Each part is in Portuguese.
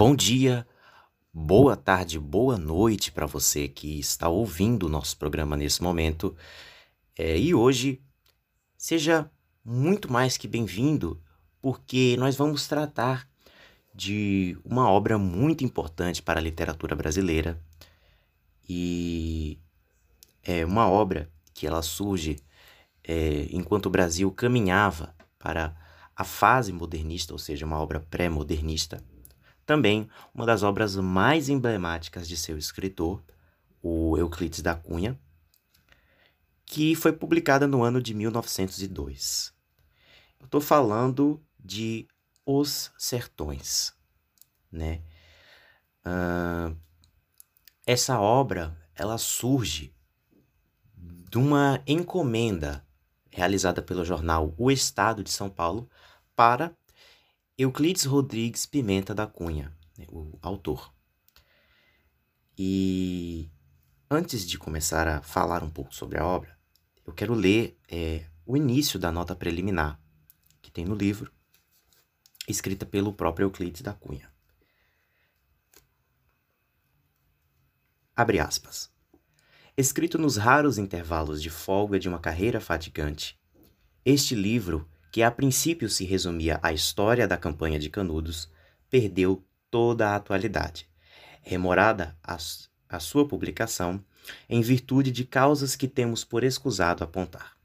Bom dia, boa tarde, boa noite para você que está ouvindo o nosso programa nesse momento. É, e hoje, seja muito mais que bem-vindo, porque nós vamos tratar de uma obra muito importante para a literatura brasileira e é uma obra que ela surge é, enquanto o Brasil caminhava para a fase modernista, ou seja, uma obra pré-modernista. Também uma das obras mais emblemáticas de seu escritor, o Euclides da Cunha, que foi publicada no ano de 1902. Eu estou falando de Os Sertões, né? Uh, essa obra ela surge de uma encomenda realizada pelo jornal O Estado de São Paulo para Euclides Rodrigues Pimenta da Cunha, né, o autor. E antes de começar a falar um pouco sobre a obra, eu quero ler é, o início da nota preliminar que tem no livro, escrita pelo próprio Euclides da Cunha. Abre aspas. Escrito nos raros intervalos de folga de uma carreira fatigante, este livro que a princípio se resumia à história da campanha de Canudos, perdeu toda a atualidade, remorada a, a sua publicação em virtude de causas que temos por escusado apontar.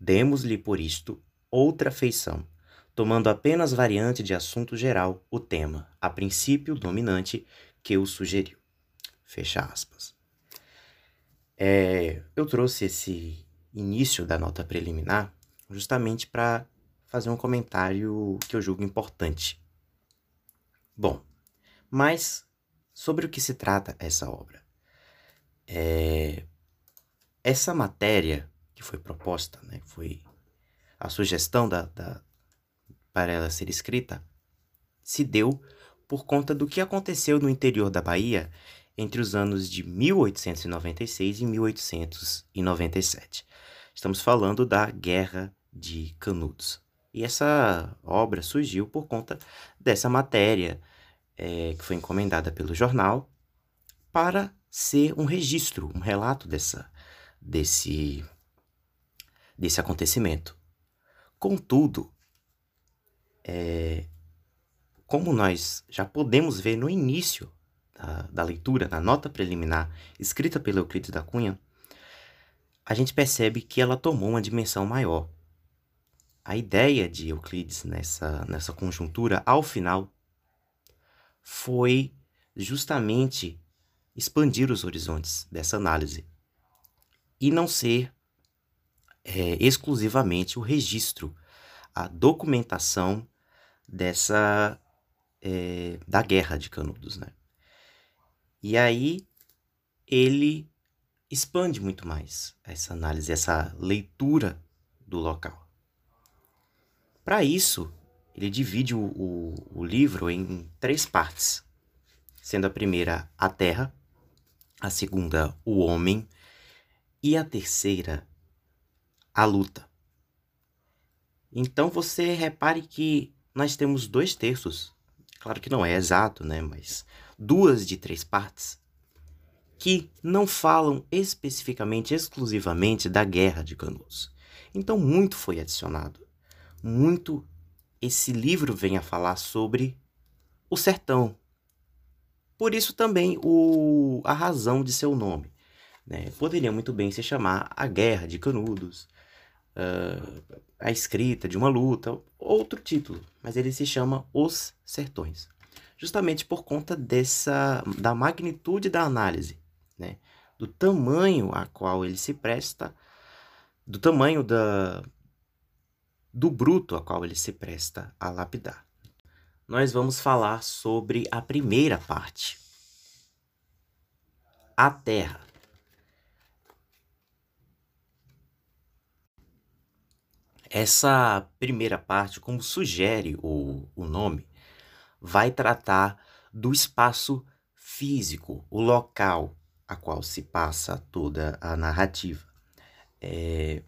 Demos-lhe por isto outra feição, tomando apenas variante de assunto geral o tema, a princípio dominante, que o sugeriu. Fecha aspas. É, eu trouxe esse início da nota preliminar justamente para fazer um comentário que eu julgo importante. Bom, mas sobre o que se trata essa obra? É... Essa matéria que foi proposta, né, foi a sugestão da, da, para ela ser escrita, se deu por conta do que aconteceu no interior da Bahia entre os anos de 1896 e 1897. Estamos falando da Guerra de Canudos. E essa obra surgiu por conta dessa matéria é, que foi encomendada pelo jornal para ser um registro, um relato dessa, desse, desse acontecimento. Contudo, é, como nós já podemos ver no início da, da leitura, da nota preliminar escrita pelo Euclides da Cunha, a gente percebe que ela tomou uma dimensão maior. A ideia de Euclides nessa, nessa conjuntura, ao final, foi justamente expandir os horizontes dessa análise e não ser é, exclusivamente o registro, a documentação dessa é, da guerra de Canudos, né? E aí ele expande muito mais essa análise, essa leitura do local. Para isso, ele divide o, o, o livro em três partes, sendo a primeira a terra, a segunda o homem e a terceira a luta. Então você repare que nós temos dois terços, claro que não é exato, né? Mas duas de três partes que não falam especificamente, exclusivamente da guerra de Canudos. Então muito foi adicionado muito esse livro vem a falar sobre o sertão. Por isso também o, a razão de seu nome. Né? Poderia muito bem se chamar A Guerra de Canudos, uh, A Escrita de uma Luta, outro título, mas ele se chama Os Sertões. Justamente por conta dessa da magnitude da análise, né? do tamanho a qual ele se presta, do tamanho da, do bruto a qual ele se presta a lapidar. Nós vamos falar sobre a primeira parte, a terra. Essa primeira parte, como sugere o, o nome, vai tratar do espaço físico, o local a qual se passa toda a narrativa. É,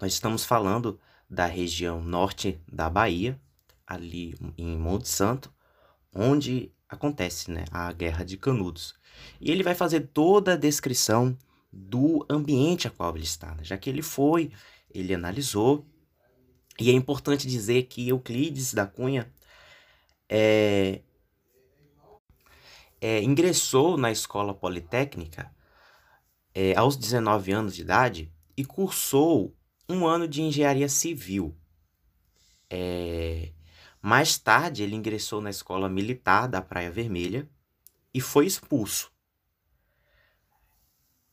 nós estamos falando da região norte da Bahia, ali em Monte Santo, onde acontece, né, a Guerra de Canudos. E ele vai fazer toda a descrição do ambiente a qual ele está, né? já que ele foi, ele analisou. E é importante dizer que Euclides da Cunha é, é, ingressou na escola politécnica é, aos 19 anos de idade e cursou um ano de engenharia civil. É, mais tarde, ele ingressou na escola militar da Praia Vermelha e foi expulso.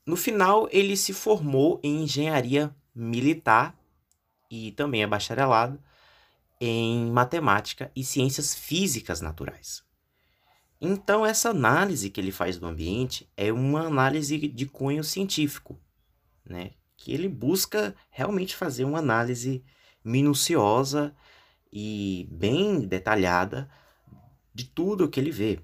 No final, ele se formou em engenharia militar e também é bacharelado em matemática e ciências físicas naturais. Então, essa análise que ele faz do ambiente é uma análise de cunho científico, né? Que ele busca realmente fazer uma análise minuciosa e bem detalhada de tudo o que ele vê.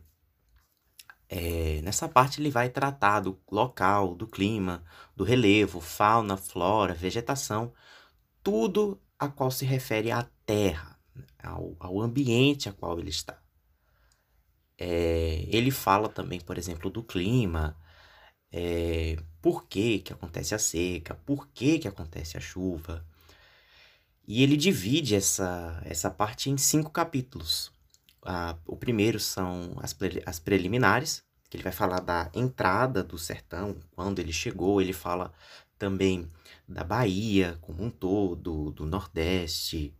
É, nessa parte ele vai tratar do local, do clima, do relevo, fauna, flora, vegetação, tudo a qual se refere à Terra, ao, ao ambiente a qual ele está. É, ele fala também, por exemplo, do clima, é, por que, que acontece a seca, por que, que acontece a chuva. E ele divide essa, essa parte em cinco capítulos. O primeiro são as, pre, as preliminares, que ele vai falar da entrada do sertão, quando ele chegou, ele fala também da Bahia como um todo, do Nordeste,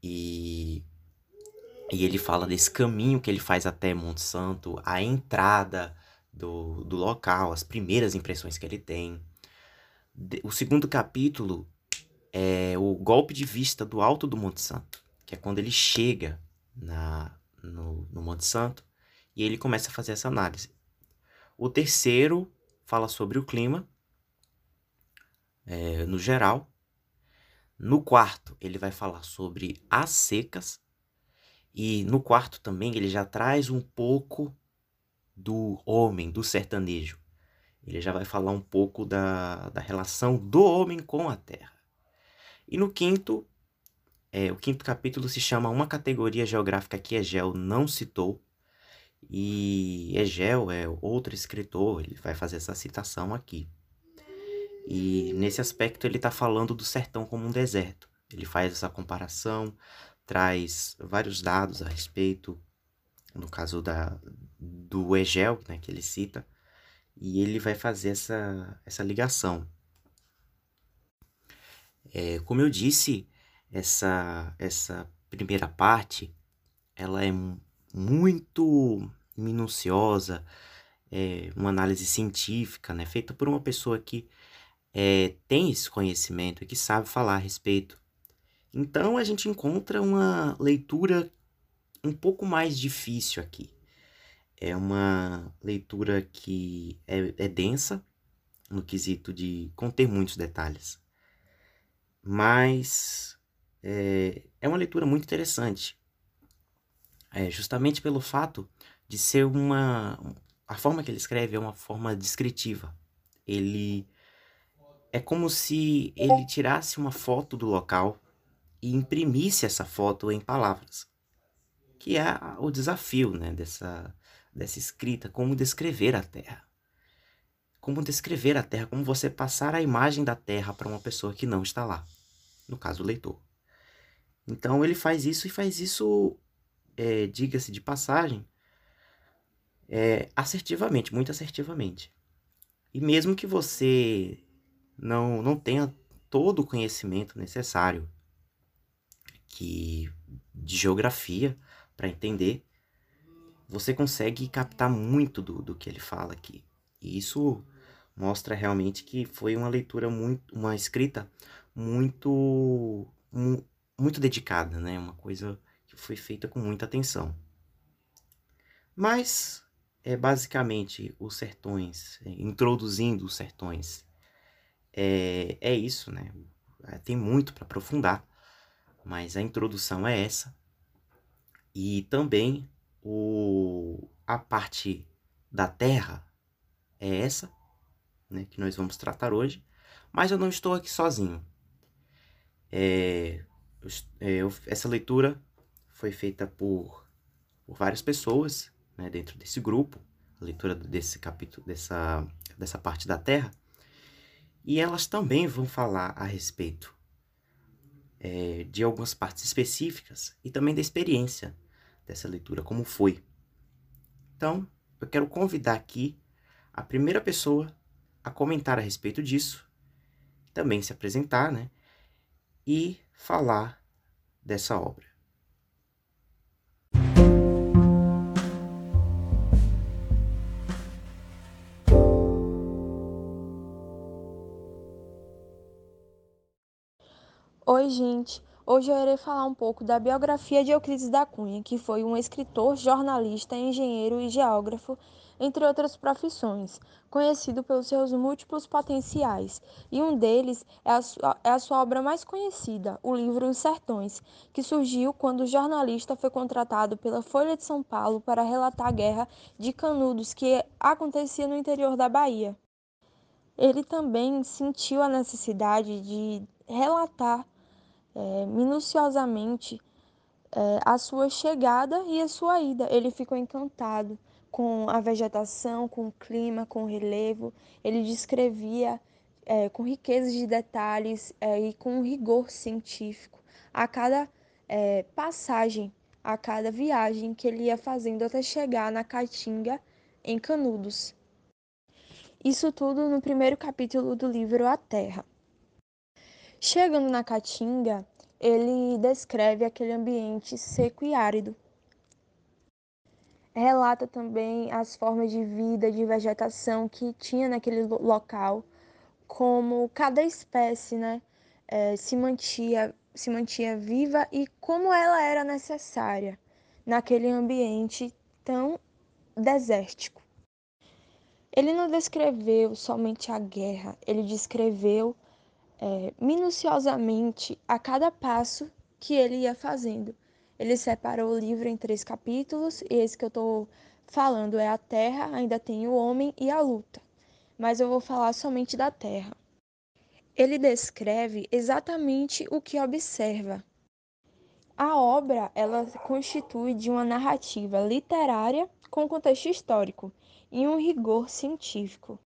e, e ele fala desse caminho que ele faz até Monte Santo, a entrada do, do local, as primeiras impressões que ele tem. O segundo capítulo é o golpe de vista do alto do Monte Santo, que é quando ele chega na, no, no Monte Santo e ele começa a fazer essa análise. O terceiro fala sobre o clima, é, no geral. No quarto, ele vai falar sobre as secas. E no quarto também ele já traz um pouco do homem, do sertanejo. Ele já vai falar um pouco da, da relação do homem com a terra. E no quinto, é, o quinto capítulo se chama Uma Categoria Geográfica que Egel não citou. E Egel é outro escritor, ele vai fazer essa citação aqui. E nesse aspecto ele está falando do sertão como um deserto. Ele faz essa comparação, traz vários dados a respeito, no caso da, do Egel, né, que ele cita, e ele vai fazer essa, essa ligação. É, como eu disse, essa, essa primeira parte ela é muito minuciosa, é uma análise científica, né, feita por uma pessoa que é, tem esse conhecimento e que sabe falar a respeito. Então a gente encontra uma leitura um pouco mais difícil aqui. É uma leitura que é, é densa no quesito de conter muitos detalhes, mas é, é uma leitura muito interessante, é, justamente pelo fato de ser uma. A forma que ele escreve é uma forma descritiva. Ele é como se ele tirasse uma foto do local e imprimisse essa foto em palavras, que é o desafio né, dessa, dessa escrita, como descrever a Terra. Como descrever a Terra, como você passar a imagem da Terra para uma pessoa que não está lá, no caso o leitor. Então ele faz isso e faz isso, é, diga-se de passagem, é, assertivamente, muito assertivamente. E mesmo que você não, não tenha todo o conhecimento necessário que de geografia para entender, você consegue captar muito do, do que ele fala aqui. E isso mostra realmente que foi uma leitura muito, uma escrita muito, muito dedicada, né? Uma coisa que foi feita com muita atenção. Mas é basicamente os sertões, introduzindo os sertões é, é isso, né? É, tem muito para aprofundar, mas a introdução é essa. E também o, a parte da Terra é essa, né, que nós vamos tratar hoje. Mas eu não estou aqui sozinho. É, eu, é, essa leitura foi feita por, por várias pessoas, né, dentro desse grupo, a leitura desse capítulo, dessa, dessa parte da Terra, e elas também vão falar a respeito é, de algumas partes específicas e também da experiência dessa leitura, como foi. Então, eu quero convidar aqui a primeira pessoa a comentar a respeito disso, também se apresentar, né? E falar dessa obra. Oi, gente. Hoje eu irei falar um pouco da biografia de Euclides da Cunha, que foi um escritor, jornalista, engenheiro e geógrafo, entre outras profissões, conhecido pelos seus múltiplos potenciais. E um deles é a, sua, é a sua obra mais conhecida, o livro Os Sertões, que surgiu quando o jornalista foi contratado pela Folha de São Paulo para relatar a guerra de Canudos que acontecia no interior da Bahia. Ele também sentiu a necessidade de relatar é, minuciosamente é, a sua chegada e a sua ida. Ele ficou encantado com a vegetação, com o clima, com o relevo. Ele descrevia é, com riqueza de detalhes é, e com rigor científico a cada é, passagem, a cada viagem que ele ia fazendo até chegar na Caatinga, em Canudos. Isso tudo no primeiro capítulo do livro A Terra. Chegando na Caatinga, ele descreve aquele ambiente seco e árido. Relata também as formas de vida, de vegetação que tinha naquele local, como cada espécie né, é, se, mantia, se mantinha viva e como ela era necessária naquele ambiente tão desértico. Ele não descreveu somente a guerra, ele descreveu é, minuciosamente a cada passo que ele ia fazendo. Ele separou o livro em três capítulos, e esse que eu estou falando é a Terra, ainda tem o Homem e a Luta, mas eu vou falar somente da Terra. Ele descreve exatamente o que observa. A obra ela constitui de uma narrativa literária com contexto histórico e um rigor científico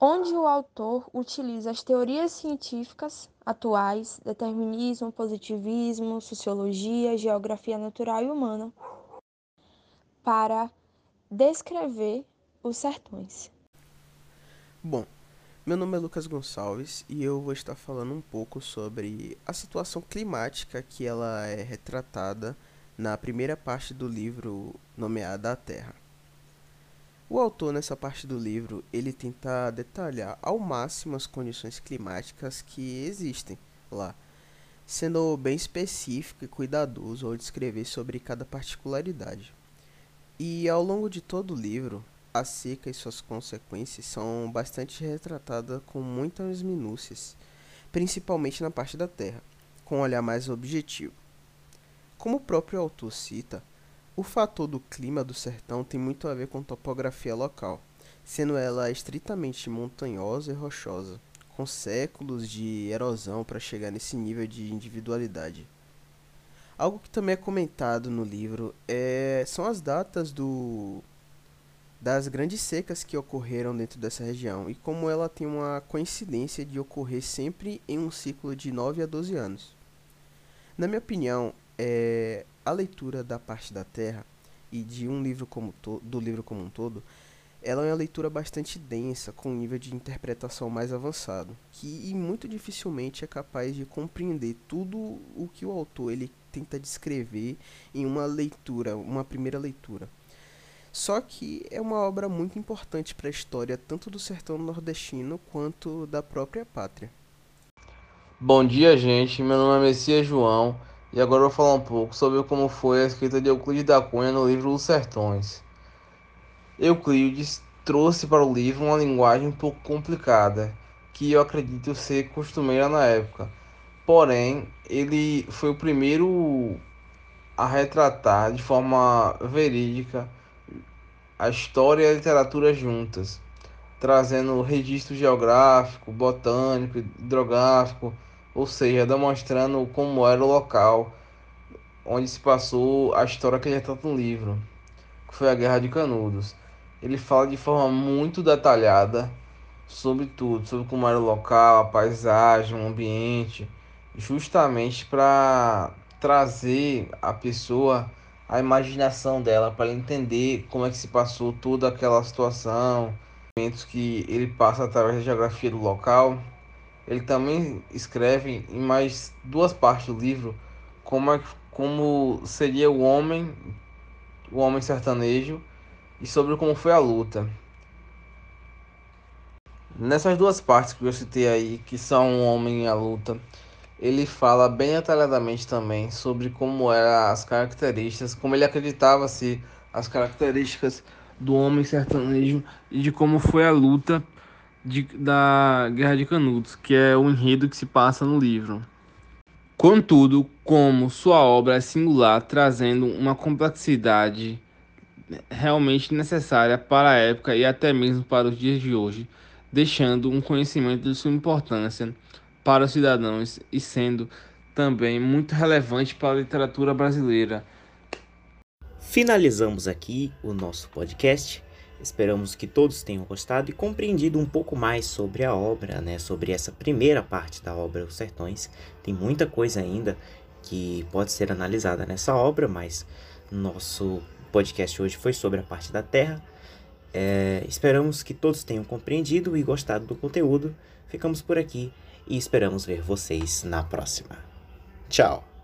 onde o autor utiliza as teorias científicas atuais, determinismo, positivismo, sociologia, geografia natural e humana, para descrever os sertões. Bom, meu nome é Lucas Gonçalves e eu vou estar falando um pouco sobre a situação climática que ela é retratada na primeira parte do livro nomeada A Terra. O autor nessa parte do livro, ele tenta detalhar ao máximo as condições climáticas que existem lá, sendo bem específico e cuidadoso ao descrever sobre cada particularidade. E ao longo de todo o livro, a seca e suas consequências são bastante retratadas com muitas minúcias, principalmente na parte da terra, com um olhar mais objetivo. Como o próprio autor cita, o fator do clima do sertão tem muito a ver com topografia local, sendo ela estritamente montanhosa e rochosa, com séculos de erosão para chegar nesse nível de individualidade. Algo que também é comentado no livro é, são as datas do, das grandes secas que ocorreram dentro dessa região e como ela tem uma coincidência de ocorrer sempre em um ciclo de 9 a 12 anos. Na minha opinião, é, a leitura da parte da Terra e de um livro como do livro como um todo, ela é uma leitura bastante densa, com um nível de interpretação mais avançado, que muito dificilmente é capaz de compreender tudo o que o autor ele tenta descrever em uma leitura, uma primeira leitura. Só que é uma obra muito importante para a história tanto do sertão nordestino quanto da própria pátria. Bom dia, gente. Meu nome é Messias João. E agora eu vou falar um pouco sobre como foi a escrita de Euclides da Cunha no livro Os Sertões. Euclides trouxe para o livro uma linguagem um pouco complicada, que eu acredito ser costumeira na época. Porém, ele foi o primeiro a retratar de forma verídica a história e a literatura juntas, trazendo registro geográfico, botânico, hidrográfico ou seja, demonstrando como era o local onde se passou a história que ele retrata no livro. que foi a Guerra de Canudos. Ele fala de forma muito detalhada sobre tudo, sobre como era o local, a paisagem, o ambiente, justamente para trazer a pessoa a imaginação dela para entender como é que se passou toda aquela situação, momentos que ele passa através da geografia do local. Ele também escreve em mais duas partes do livro como é, como seria o homem, o homem sertanejo e sobre como foi a luta. Nessas duas partes que eu citei aí, que são o homem e a luta, ele fala bem detalhadamente também sobre como eram as características, como ele acreditava ser as características do homem sertanejo e de como foi a luta de, da Guerra de Canudos, que é o enredo que se passa no livro. Contudo, como sua obra é singular, trazendo uma complexidade realmente necessária para a época e até mesmo para os dias de hoje, deixando um conhecimento de sua importância para os cidadãos e sendo também muito relevante para a literatura brasileira. Finalizamos aqui o nosso podcast. Esperamos que todos tenham gostado e compreendido um pouco mais sobre a obra, né? Sobre essa primeira parte da obra Os Sertões. Tem muita coisa ainda que pode ser analisada nessa obra, mas nosso podcast hoje foi sobre a parte da Terra. É, esperamos que todos tenham compreendido e gostado do conteúdo. Ficamos por aqui e esperamos ver vocês na próxima. Tchau!